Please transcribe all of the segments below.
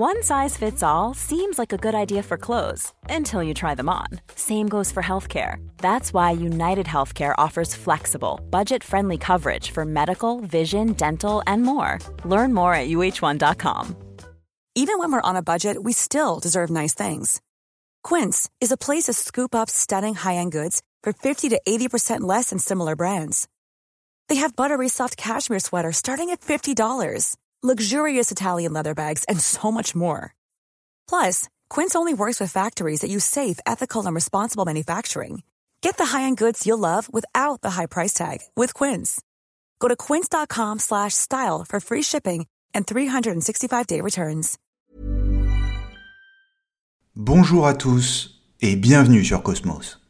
One size fits all seems like a good idea for clothes until you try them on. Same goes for healthcare. That's why United Healthcare offers flexible, budget friendly coverage for medical, vision, dental, and more. Learn more at uh1.com. Even when we're on a budget, we still deserve nice things. Quince is a place to scoop up stunning high end goods for 50 to 80% less than similar brands. They have buttery soft cashmere sweaters starting at $50, luxurious Italian leather bags, and so much more. Plus, Quince only works with factories that use safe, ethical, and responsible manufacturing. Get the high-end goods you'll love without the high price tag with Quince. Go to quince.com/style for free shipping and 365-day returns. Bonjour à tous et bienvenue sur Cosmos.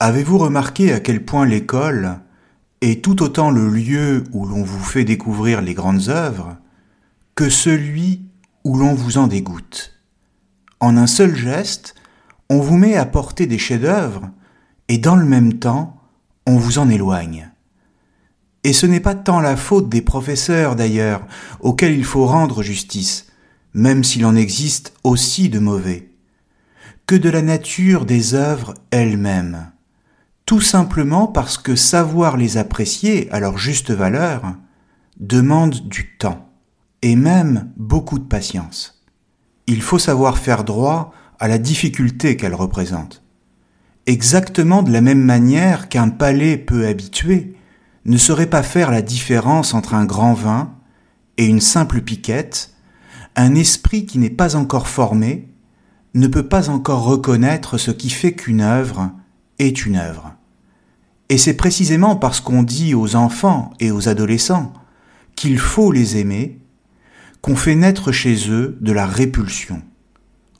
Avez-vous remarqué à quel point l'école est tout autant le lieu où l'on vous fait découvrir les grandes œuvres que celui où l'on vous en dégoûte En un seul geste, on vous met à porter des chefs-d'œuvre et dans le même temps, on vous en éloigne. Et ce n'est pas tant la faute des professeurs d'ailleurs, auxquels il faut rendre justice, même s'il en existe aussi de mauvais, que de la nature des œuvres elles-mêmes. Tout simplement parce que savoir les apprécier à leur juste valeur demande du temps, et même beaucoup de patience. Il faut savoir faire droit à la difficulté qu'elles représentent. Exactement de la même manière qu'un palais peu habitué ne saurait pas faire la différence entre un grand vin et une simple piquette, un esprit qui n'est pas encore formé ne peut pas encore reconnaître ce qui fait qu'une œuvre est une œuvre. Et c'est précisément parce qu'on dit aux enfants et aux adolescents qu'il faut les aimer qu'on fait naître chez eux de la répulsion.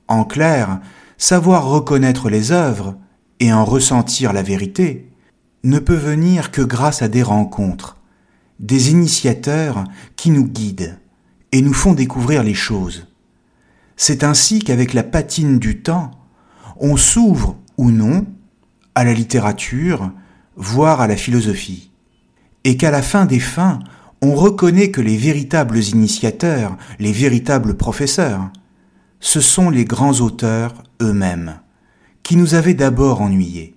En clair, savoir reconnaître les œuvres et en ressentir la vérité ne peut venir que grâce à des rencontres, des initiateurs qui nous guident et nous font découvrir les choses. C'est ainsi qu'avec la patine du temps, on s'ouvre ou non à la littérature, voire à la philosophie, et qu'à la fin des fins, on reconnaît que les véritables initiateurs, les véritables professeurs, ce sont les grands auteurs eux-mêmes, qui nous avaient d'abord ennuyés.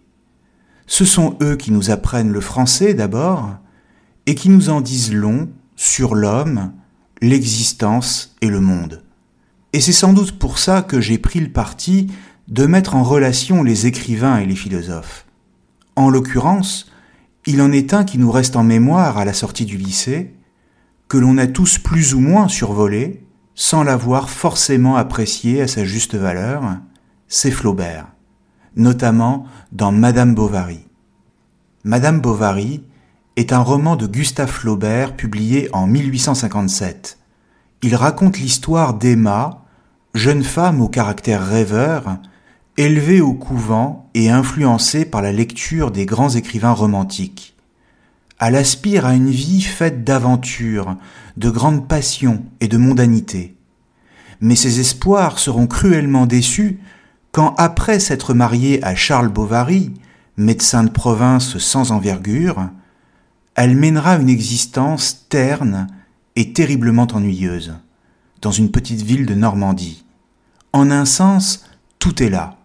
Ce sont eux qui nous apprennent le français d'abord, et qui nous en disent long sur l'homme, l'existence et le monde. Et c'est sans doute pour ça que j'ai pris le parti de mettre en relation les écrivains et les philosophes. En l'occurrence, il en est un qui nous reste en mémoire à la sortie du lycée, que l'on a tous plus ou moins survolé, sans l'avoir forcément apprécié à sa juste valeur, c'est Flaubert, notamment dans Madame Bovary. Madame Bovary est un roman de Gustave Flaubert publié en 1857. Il raconte l'histoire d'Emma, jeune femme au caractère rêveur, élevée au couvent et influencée par la lecture des grands écrivains romantiques. Elle aspire à une vie faite d'aventures, de grandes passions et de mondanité. Mais ses espoirs seront cruellement déçus quand, après s'être mariée à Charles Bovary, médecin de province sans envergure, elle mènera une existence terne et terriblement ennuyeuse, dans une petite ville de Normandie. En un sens, tout est là.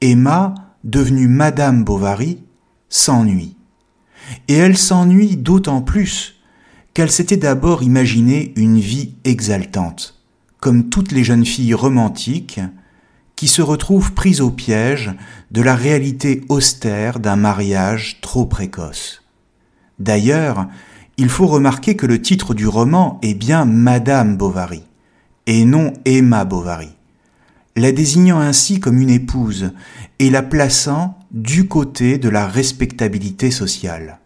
Emma, devenue Madame Bovary, s'ennuie. Et elle s'ennuie d'autant plus qu'elle s'était d'abord imaginé une vie exaltante, comme toutes les jeunes filles romantiques qui se retrouvent prises au piège de la réalité austère d'un mariage trop précoce. D'ailleurs, il faut remarquer que le titre du roman est bien Madame Bovary, et non Emma Bovary, la désignant ainsi comme une épouse et la plaçant du côté de la respectabilité sociale.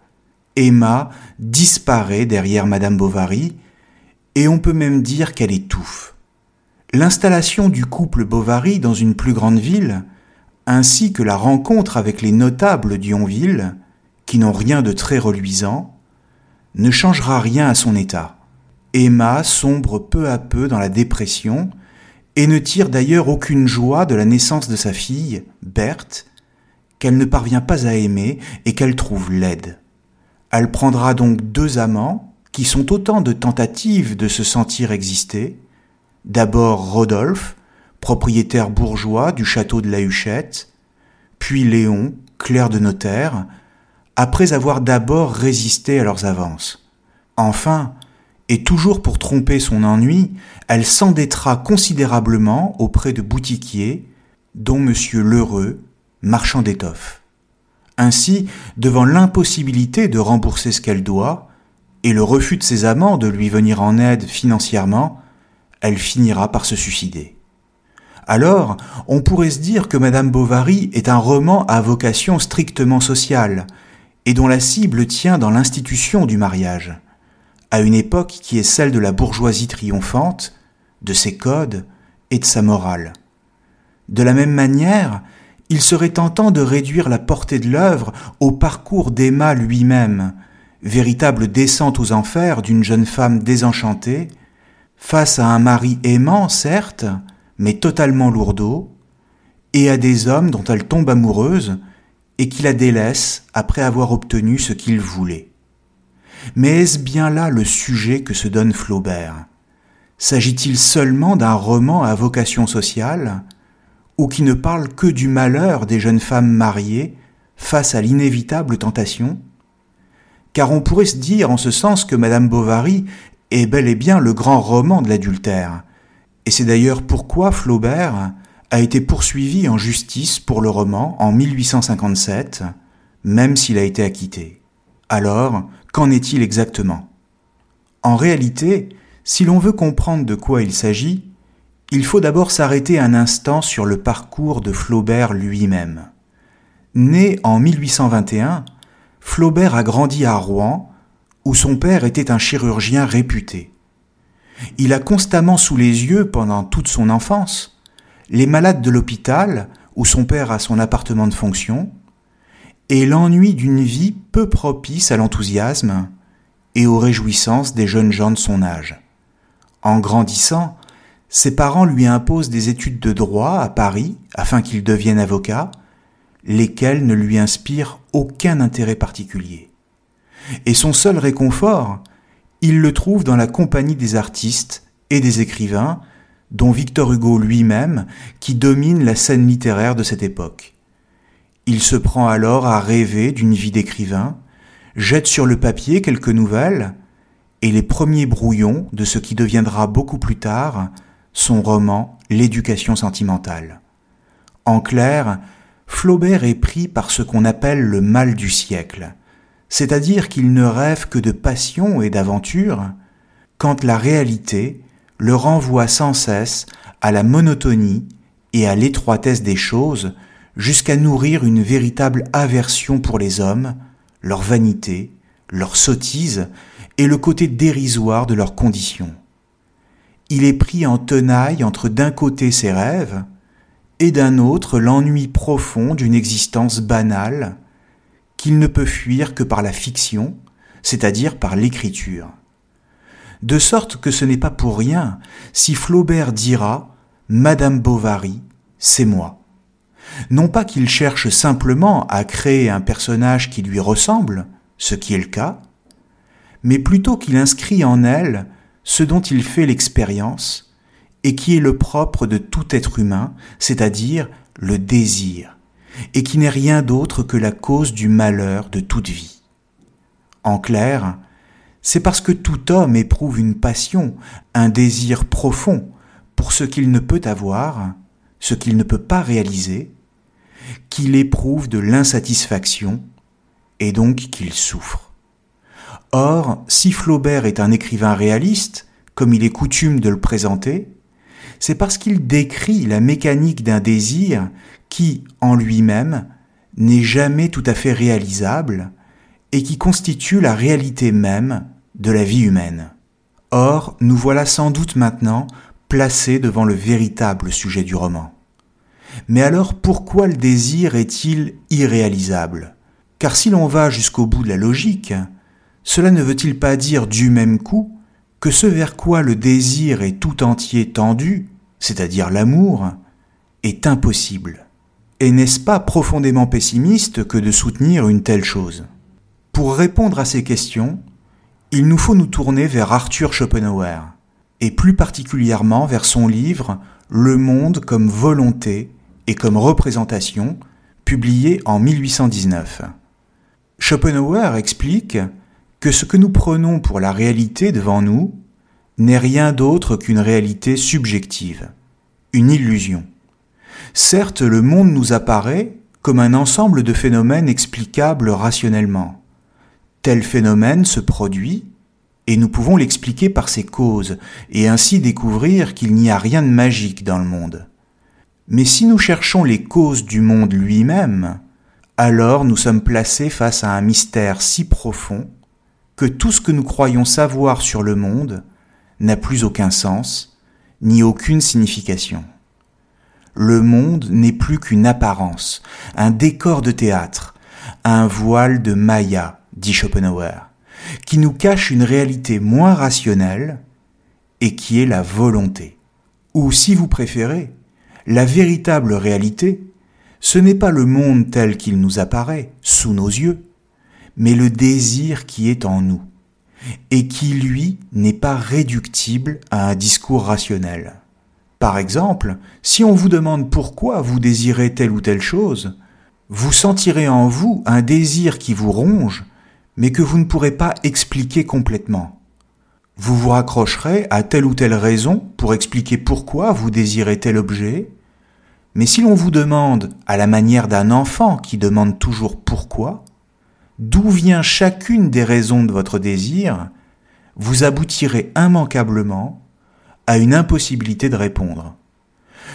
Emma disparaît derrière Madame Bovary, et on peut même dire qu'elle étouffe. L'installation du couple Bovary dans une plus grande ville, ainsi que la rencontre avec les notables d'Yonville, qui n'ont rien de très reluisant, ne changera rien à son état. Emma sombre peu à peu dans la dépression et ne tire d'ailleurs aucune joie de la naissance de sa fille, Berthe, qu'elle ne parvient pas à aimer et qu'elle trouve laide. Elle prendra donc deux amants, qui sont autant de tentatives de se sentir exister, d'abord Rodolphe, propriétaire bourgeois du château de la Huchette, puis Léon, clerc de notaire, après avoir d'abord résisté à leurs avances. Enfin, et toujours pour tromper son ennui, elle s'endettera considérablement auprès de boutiquiers, dont M. Lheureux, marchand d'étoffes. Ainsi, devant l'impossibilité de rembourser ce qu'elle doit, et le refus de ses amants de lui venir en aide financièrement, elle finira par se suicider. Alors, on pourrait se dire que Madame Bovary est un roman à vocation strictement sociale, et dont la cible tient dans l'institution du mariage, à une époque qui est celle de la bourgeoisie triomphante, de ses codes et de sa morale. De la même manière, il serait tentant de réduire la portée de l'œuvre au parcours d'Emma lui-même, véritable descente aux enfers d'une jeune femme désenchantée, face à un mari aimant, certes, mais totalement lourdeau, et à des hommes dont elle tombe amoureuse et qui la délaissent après avoir obtenu ce qu'il voulait. Mais est-ce bien là le sujet que se donne Flaubert? S'agit-il seulement d'un roman à vocation sociale, ou qui ne parle que du malheur des jeunes femmes mariées face à l'inévitable tentation? Car on pourrait se dire en ce sens que Madame Bovary est bel et bien le grand roman de l'adultère, et c'est d'ailleurs pourquoi Flaubert a été poursuivi en justice pour le roman en 1857, même s'il a été acquitté. Alors, qu'en est-il exactement? En réalité, si l'on veut comprendre de quoi il s'agit, il faut d'abord s'arrêter un instant sur le parcours de Flaubert lui-même. Né en 1821, Flaubert a grandi à Rouen, où son père était un chirurgien réputé. Il a constamment sous les yeux, pendant toute son enfance, les malades de l'hôpital, où son père a son appartement de fonction, et l'ennui d'une vie peu propice à l'enthousiasme et aux réjouissances des jeunes gens de son âge. En grandissant, ses parents lui imposent des études de droit à Paris afin qu'il devienne avocat, lesquelles ne lui inspirent aucun intérêt particulier. Et son seul réconfort, il le trouve dans la compagnie des artistes et des écrivains, dont Victor Hugo lui-même, qui domine la scène littéraire de cette époque. Il se prend alors à rêver d'une vie d'écrivain, jette sur le papier quelques nouvelles, et les premiers brouillons de ce qui deviendra beaucoup plus tard son roman L'éducation sentimentale. En clair, Flaubert est pris par ce qu'on appelle le mal du siècle, c'est-à-dire qu'il ne rêve que de passion et d'aventure, quand la réalité le renvoie sans cesse à la monotonie et à l'étroitesse des choses, jusqu'à nourrir une véritable aversion pour les hommes, leur vanité, leur sottise et le côté dérisoire de leurs conditions. Il est pris en tenaille entre d'un côté ses rêves, et d'un autre l'ennui profond d'une existence banale, qu'il ne peut fuir que par la fiction, c'est-à-dire par l'écriture. De sorte que ce n'est pas pour rien si Flaubert dira Madame Bovary, c'est moi. Non pas qu'il cherche simplement à créer un personnage qui lui ressemble, ce qui est le cas, mais plutôt qu'il inscrit en elle ce dont il fait l'expérience et qui est le propre de tout être humain, c'est-à-dire le désir, et qui n'est rien d'autre que la cause du malheur de toute vie. En clair, c'est parce que tout homme éprouve une passion, un désir profond pour ce qu'il ne peut avoir, ce qu'il ne peut pas réaliser, qu'il éprouve de l'insatisfaction et donc qu'il souffre. Or, si Flaubert est un écrivain réaliste, comme il est coutume de le présenter, c'est parce qu'il décrit la mécanique d'un désir qui, en lui-même, n'est jamais tout à fait réalisable et qui constitue la réalité même de la vie humaine. Or, nous voilà sans doute maintenant placés devant le véritable sujet du roman. Mais alors pourquoi le désir est-il irréalisable? Car si l'on va jusqu'au bout de la logique, cela ne veut-il pas dire du même coup que ce vers quoi le désir est tout entier tendu, c'est-à-dire l'amour, est impossible? Et n'est-ce pas profondément pessimiste que de soutenir une telle chose? Pour répondre à ces questions, il nous faut nous tourner vers Arthur Schopenhauer. et plus particulièrement vers son livre Le monde comme volonté et comme représentation, publié en 1819. Schopenhauer explique que ce que nous prenons pour la réalité devant nous n'est rien d'autre qu'une réalité subjective, une illusion. Certes, le monde nous apparaît comme un ensemble de phénomènes explicables rationnellement. Tel phénomène se produit, et nous pouvons l'expliquer par ses causes, et ainsi découvrir qu'il n'y a rien de magique dans le monde. Mais si nous cherchons les causes du monde lui-même, alors nous sommes placés face à un mystère si profond que tout ce que nous croyons savoir sur le monde n'a plus aucun sens, ni aucune signification. Le monde n'est plus qu'une apparence, un décor de théâtre, un voile de Maya, dit Schopenhauer, qui nous cache une réalité moins rationnelle et qui est la volonté. Ou si vous préférez, la véritable réalité, ce n'est pas le monde tel qu'il nous apparaît, sous nos yeux, mais le désir qui est en nous, et qui, lui, n'est pas réductible à un discours rationnel. Par exemple, si on vous demande pourquoi vous désirez telle ou telle chose, vous sentirez en vous un désir qui vous ronge, mais que vous ne pourrez pas expliquer complètement. Vous vous raccrocherez à telle ou telle raison pour expliquer pourquoi vous désirez tel objet, mais si l'on vous demande, à la manière d'un enfant qui demande toujours pourquoi, d'où vient chacune des raisons de votre désir, vous aboutirez immanquablement à une impossibilité de répondre.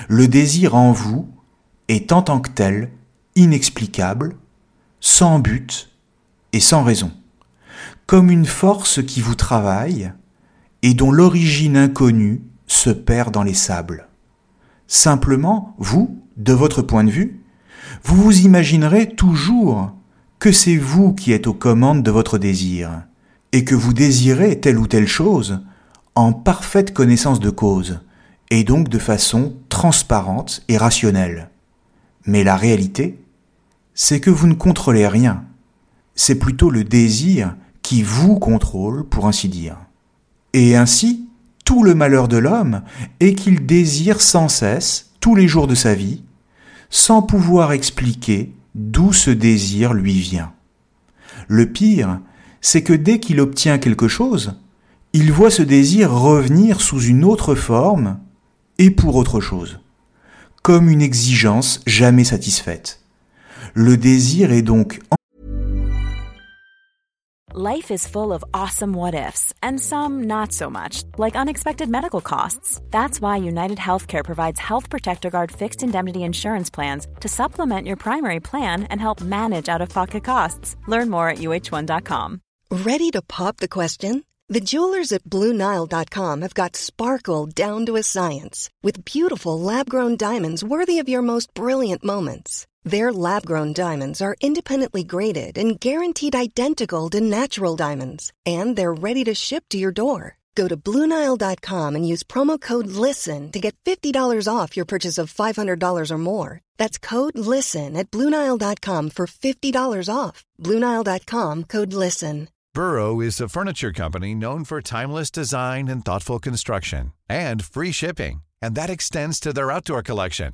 Le désir en vous est en tant que tel inexplicable, sans but et sans raison, comme une force qui vous travaille et dont l'origine inconnue se perd dans les sables. Simplement, vous, de votre point de vue, vous vous imaginerez toujours que c'est vous qui êtes aux commandes de votre désir, et que vous désirez telle ou telle chose en parfaite connaissance de cause, et donc de façon transparente et rationnelle. Mais la réalité, c'est que vous ne contrôlez rien. C'est plutôt le désir qui vous contrôle, pour ainsi dire. Et ainsi, tout le malheur de l'homme est qu'il désire sans cesse, tous les jours de sa vie, sans pouvoir expliquer d'où ce désir lui vient. Le pire, c'est que dès qu'il obtient quelque chose, il voit ce désir revenir sous une autre forme et pour autre chose, comme une exigence jamais satisfaite. Le désir est donc Life is full of awesome what ifs and some not so much, like unexpected medical costs. That's why United Healthcare provides Health Protector Guard fixed indemnity insurance plans to supplement your primary plan and help manage out of pocket costs. Learn more at uh1.com. Ready to pop the question? The jewelers at Bluenile.com have got sparkle down to a science with beautiful lab grown diamonds worthy of your most brilliant moments. Their lab grown diamonds are independently graded and guaranteed identical to natural diamonds, and they're ready to ship to your door. Go to Bluenile.com and use promo code LISTEN to get $50 off your purchase of $500 or more. That's code LISTEN at Bluenile.com for $50 off. Bluenile.com code LISTEN. Burrow is a furniture company known for timeless design and thoughtful construction, and free shipping, and that extends to their outdoor collection.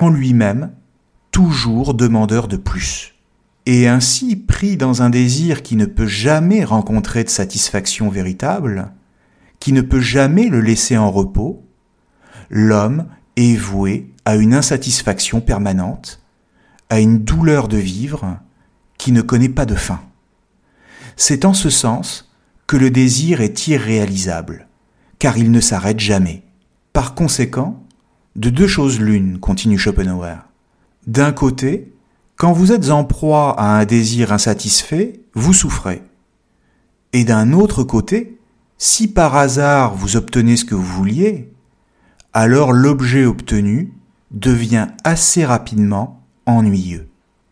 En lui-même, toujours demandeur de plus. Et ainsi, pris dans un désir qui ne peut jamais rencontrer de satisfaction véritable, qui ne peut jamais le laisser en repos, l'homme est voué à une insatisfaction permanente, à une douleur de vivre qui ne connaît pas de fin. C'est en ce sens que le désir est irréalisable, car il ne s'arrête jamais. Par conséquent, de deux choses l'une, continue Schopenhauer. D'un côté, quand vous êtes en proie à un désir insatisfait, vous souffrez. Et d'un autre côté, si par hasard vous obtenez ce que vous vouliez, alors l'objet obtenu devient assez rapidement ennuyeux.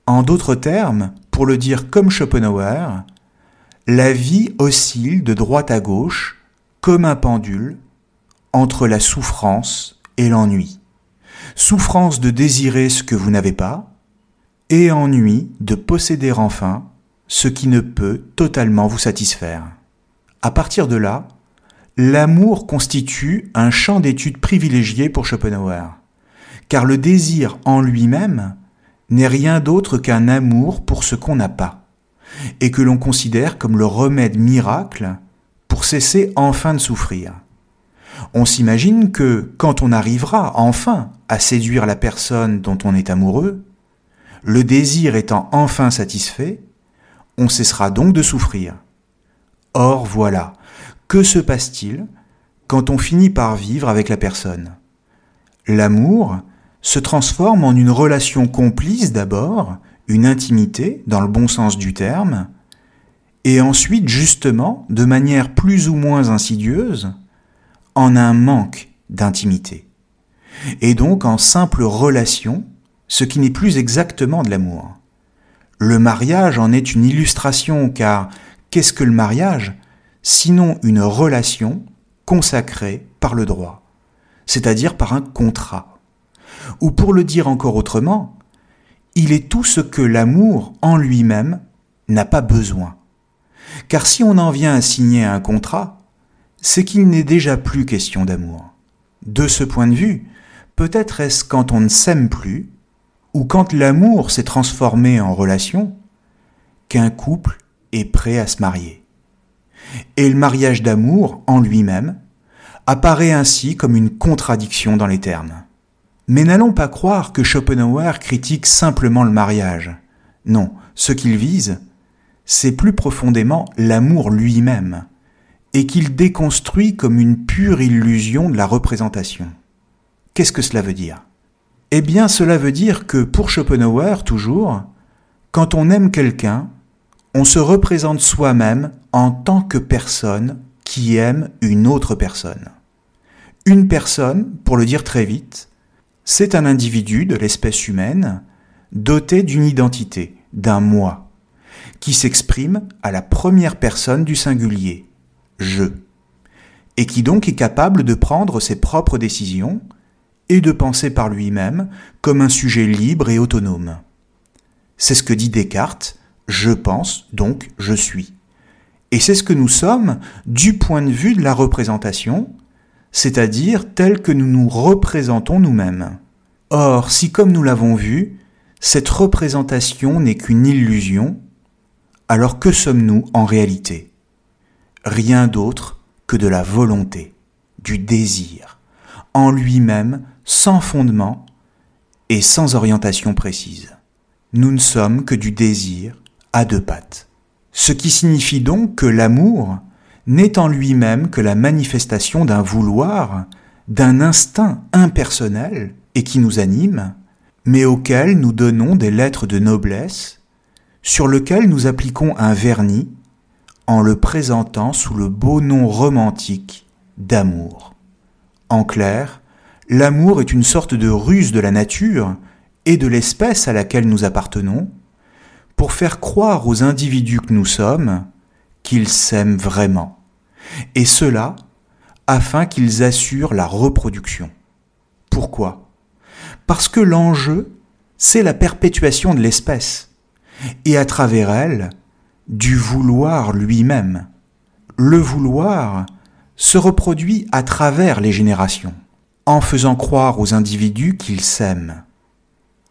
En d'autres termes, pour le dire comme Schopenhauer, la vie oscille de droite à gauche comme un pendule entre la souffrance et l'ennui. Souffrance de désirer ce que vous n'avez pas et ennui de posséder enfin ce qui ne peut totalement vous satisfaire. À partir de là, l'amour constitue un champ d'étude privilégié pour Schopenhauer, car le désir en lui-même n'est rien d'autre qu'un amour pour ce qu'on n'a pas, et que l'on considère comme le remède miracle pour cesser enfin de souffrir. On s'imagine que quand on arrivera enfin à séduire la personne dont on est amoureux, le désir étant enfin satisfait, on cessera donc de souffrir. Or voilà, que se passe-t-il quand on finit par vivre avec la personne? L'amour se transforme en une relation complice d'abord, une intimité dans le bon sens du terme, et ensuite justement, de manière plus ou moins insidieuse, en un manque d'intimité, et donc en simple relation, ce qui n'est plus exactement de l'amour. Le mariage en est une illustration car qu'est-ce que le mariage? Sinon une relation consacrée par le droit, c'est-à-dire par un contrat. Ou pour le dire encore autrement, il est tout ce que l'amour en lui-même n'a pas besoin. Car si on en vient à signer un contrat, c'est qu'il n'est déjà plus question d'amour. De ce point de vue, peut-être est-ce quand on ne s'aime plus, ou quand l'amour s'est transformé en relation, qu'un couple est prêt à se marier. Et le mariage d'amour, en lui-même, apparaît ainsi comme une contradiction dans les termes. Mais n'allons pas croire que Schopenhauer critique simplement le mariage. Non, ce qu'il vise, c'est plus profondément l'amour lui-même, et qu'il déconstruit comme une pure illusion de la représentation. Qu'est-ce que cela veut dire? Eh bien, cela veut dire que pour Schopenhauer, toujours, quand on aime quelqu'un, on se représente soi-même en tant que personne qui aime une autre personne. Une personne, pour le dire très vite, c'est un individu de l'espèce humaine doté d'une identité, d'un moi, qui s'exprime à la première personne du singulier, je, et qui donc est capable de prendre ses propres décisions et de penser par lui-même comme un sujet libre et autonome. C'est ce que dit Descartes, je pense, donc je suis. Et c'est ce que nous sommes du point de vue de la représentation, c'est-à-dire tel que nous nous représentons nous-mêmes. Or, si comme nous l'avons vu, cette représentation n'est qu'une illusion, alors que sommes-nous en réalité? Rien d'autre que de la volonté, du désir, en lui-même, sans fondement et sans orientation précise. Nous ne sommes que du désir à deux pattes. Ce qui signifie donc que l'amour n'est en lui-même que la manifestation d'un vouloir, d'un instinct impersonnel et qui nous anime, mais auquel nous donnons des lettres de noblesse, sur lequel nous appliquons un vernis en le présentant sous le beau nom romantique d'amour. En clair, l'amour est une sorte de ruse de la nature et de l'espèce à laquelle nous appartenons, pour faire croire aux individus que nous sommes qu'ils s'aiment vraiment, et cela afin qu'ils assurent la reproduction. Pourquoi? Parce que l'enjeu, c'est la perpétuation de l'espèce, et à travers elle, du vouloir lui-même. Le vouloir se reproduit à travers les générations, en faisant croire aux individus qu'ils s'aiment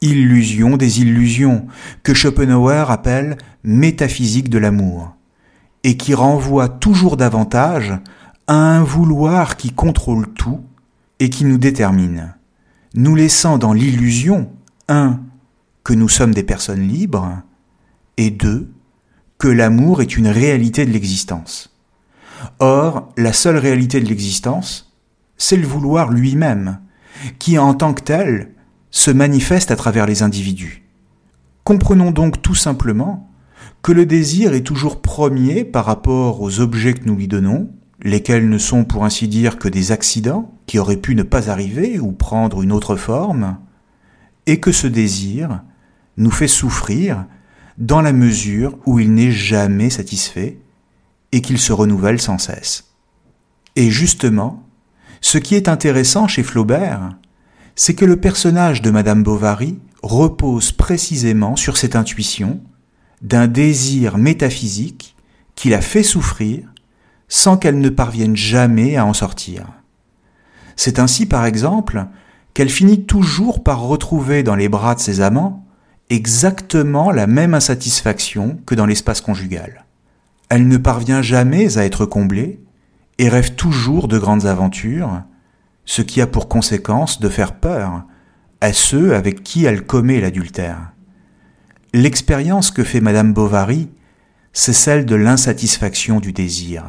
illusion des illusions, que Schopenhauer appelle métaphysique de l'amour, et qui renvoie toujours davantage à un vouloir qui contrôle tout et qui nous détermine, nous laissant dans l'illusion, un, que nous sommes des personnes libres, et deux, que l'amour est une réalité de l'existence. Or, la seule réalité de l'existence, c'est le vouloir lui-même, qui en tant que tel se manifeste à travers les individus. Comprenons donc tout simplement que le désir est toujours premier par rapport aux objets que nous lui donnons, lesquels ne sont pour ainsi dire que des accidents qui auraient pu ne pas arriver ou prendre une autre forme, et que ce désir nous fait souffrir dans la mesure où il n'est jamais satisfait et qu'il se renouvelle sans cesse. Et justement, ce qui est intéressant chez Flaubert, c'est que le personnage de Madame Bovary repose précisément sur cette intuition d'un désir métaphysique qui la fait souffrir sans qu'elle ne parvienne jamais à en sortir. C'est ainsi, par exemple, qu'elle finit toujours par retrouver dans les bras de ses amants exactement la même insatisfaction que dans l'espace conjugal. Elle ne parvient jamais à être comblée et rêve toujours de grandes aventures, ce qui a pour conséquence de faire peur à ceux avec qui elle commet l'adultère. L'expérience que fait Madame Bovary, c'est celle de l'insatisfaction du désir,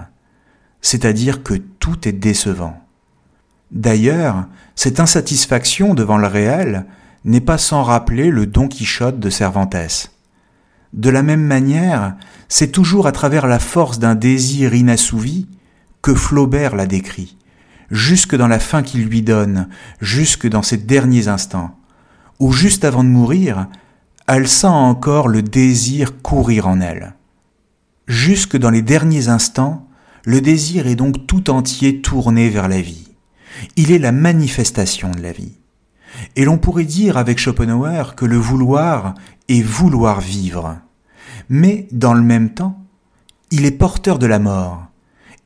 c'est-à-dire que tout est décevant. D'ailleurs, cette insatisfaction devant le réel n'est pas sans rappeler le Don Quichotte de Cervantes. De la même manière, c'est toujours à travers la force d'un désir inassouvi que Flaubert l'a décrit, jusque dans la fin qu'il lui donne, jusque dans ses derniers instants, où juste avant de mourir, elle sent encore le désir courir en elle. Jusque dans les derniers instants, le désir est donc tout entier tourné vers la vie. Il est la manifestation de la vie. Et l'on pourrait dire avec Schopenhauer que le vouloir est vouloir vivre. Mais dans le même temps, il est porteur de la mort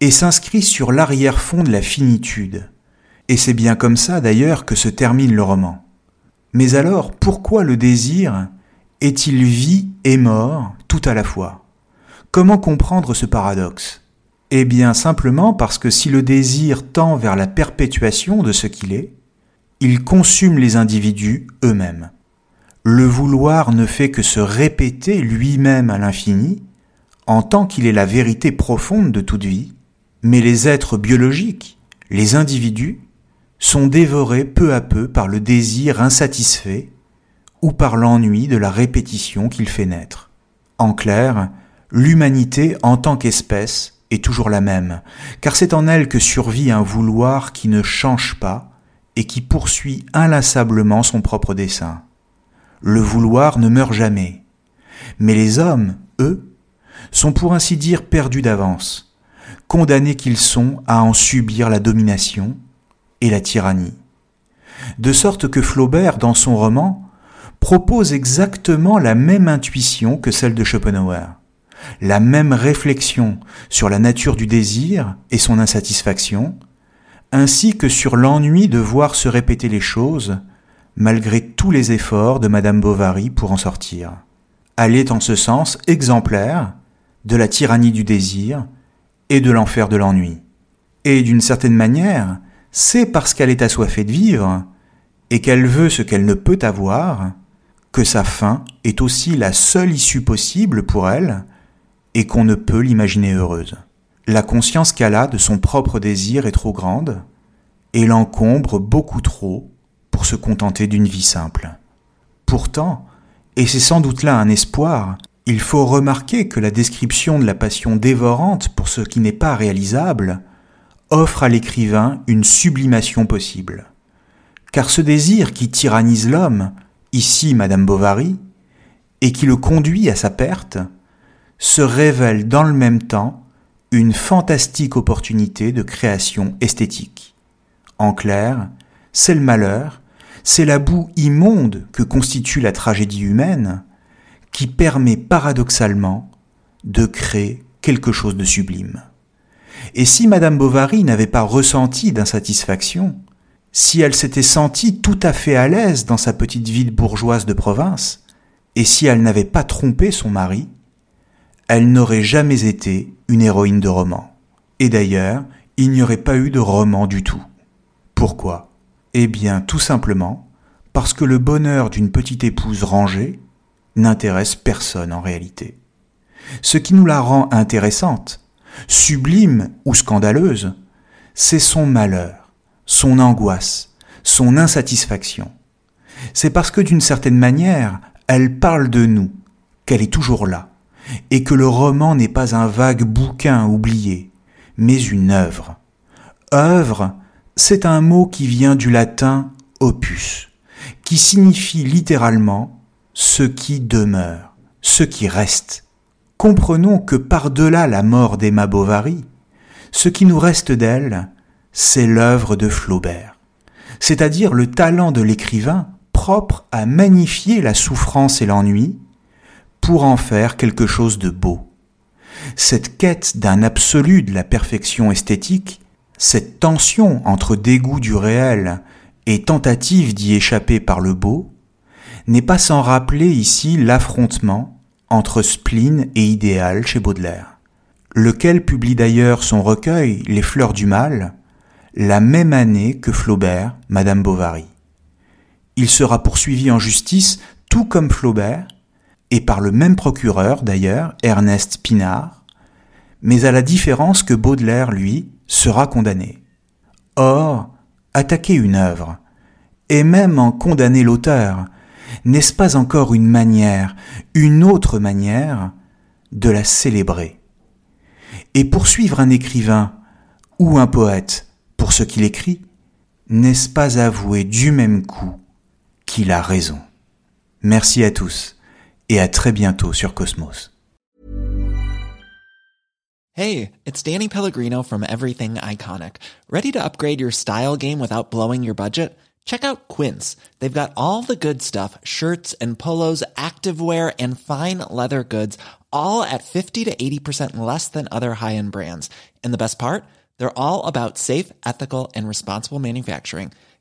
et s'inscrit sur l'arrière-fond de la finitude. Et c'est bien comme ça d'ailleurs que se termine le roman. Mais alors, pourquoi le désir est-il vie et mort tout à la fois? Comment comprendre ce paradoxe? Eh bien simplement parce que si le désir tend vers la perpétuation de ce qu'il est, il consume les individus eux-mêmes. Le vouloir ne fait que se répéter lui-même à l'infini, en tant qu'il est la vérité profonde de toute vie, mais les êtres biologiques, les individus, sont dévorés peu à peu par le désir insatisfait ou par l'ennui de la répétition qu'il fait naître. En clair, l'humanité en tant qu'espèce est toujours la même, car c'est en elle que survit un vouloir qui ne change pas, et qui poursuit inlassablement son propre dessein. Le vouloir ne meurt jamais. Mais les hommes, eux, sont pour ainsi dire perdus d'avance, condamnés qu'ils sont à en subir la domination et la tyrannie. De sorte que Flaubert, dans son roman, propose exactement la même intuition que celle de Schopenhauer, la même réflexion sur la nature du désir et son insatisfaction, ainsi que sur l'ennui de voir se répéter les choses, malgré tous les efforts de Madame Bovary pour en sortir. Elle est en ce sens exemplaire de la tyrannie du désir et de l'enfer de l'ennui. Et d'une certaine manière, c'est parce qu'elle est assoiffée de vivre et qu'elle veut ce qu'elle ne peut avoir que sa fin est aussi la seule issue possible pour elle et qu'on ne peut l'imaginer heureuse. La conscience qu'elle a de son propre désir est trop grande, et l'encombre beaucoup trop pour se contenter d'une vie simple. Pourtant, et c'est sans doute là un espoir, il faut remarquer que la description de la passion dévorante pour ce qui n'est pas réalisable offre à l'écrivain une sublimation possible. Car ce désir qui tyrannise l'homme, ici Madame Bovary, et qui le conduit à sa perte, se révèle dans le même temps une fantastique opportunité de création esthétique. En clair, c'est le malheur, c'est la boue immonde que constitue la tragédie humaine qui permet paradoxalement de créer quelque chose de sublime. Et si Madame Bovary n'avait pas ressenti d'insatisfaction, si elle s'était sentie tout à fait à l'aise dans sa petite ville bourgeoise de province, et si elle n'avait pas trompé son mari, elle n'aurait jamais été une héroïne de roman. Et d'ailleurs, il n'y aurait pas eu de roman du tout. Pourquoi? Eh bien, tout simplement parce que le bonheur d'une petite épouse rangée n'intéresse personne en réalité. Ce qui nous la rend intéressante, sublime ou scandaleuse, c'est son malheur, son angoisse, son insatisfaction. C'est parce que d'une certaine manière, elle parle de nous, qu'elle est toujours là, et que le roman n'est pas un vague bouquin oublié, mais une œuvre. Œuvre, c'est un mot qui vient du latin opus, qui signifie littéralement ce qui demeure, ce qui reste. Comprenons que par-delà la mort d'Emma Bovary, ce qui nous reste d'elle, c'est l'œuvre de Flaubert, c'est-à-dire le talent de l'écrivain propre à magnifier la souffrance et l'ennui pour en faire quelque chose de beau. Cette quête d'un absolu de la perfection esthétique, cette tension entre dégoût du réel et tentative d'y échapper par le beau, n'est pas sans rappeler ici l'affrontement entre spleen et idéal chez Baudelaire, lequel publie d'ailleurs son recueil Les fleurs du mal la même année que Flaubert, Madame Bovary. Il sera poursuivi en justice tout comme Flaubert, et par le même procureur d'ailleurs, Ernest Pinard, mais à la différence que Baudelaire, lui, sera condamné. Or, attaquer une œuvre, et même en condamner l'auteur, n'est-ce pas encore une manière, une autre manière, de la célébrer Et poursuivre un écrivain ou un poète pour ce qu'il écrit, n'est-ce pas avouer du même coup qu'il a raison? Merci à tous et à très bientôt sur Cosmos. Hey, it's Danny Pellegrino from Everything Iconic. Ready to upgrade your style game without blowing your budget? Check out Quince. They've got all the good stuff, shirts and polos, activewear and fine leather goods, all at 50 to 80% less than other high-end brands. And the best part? They're all about safe, ethical and responsible manufacturing.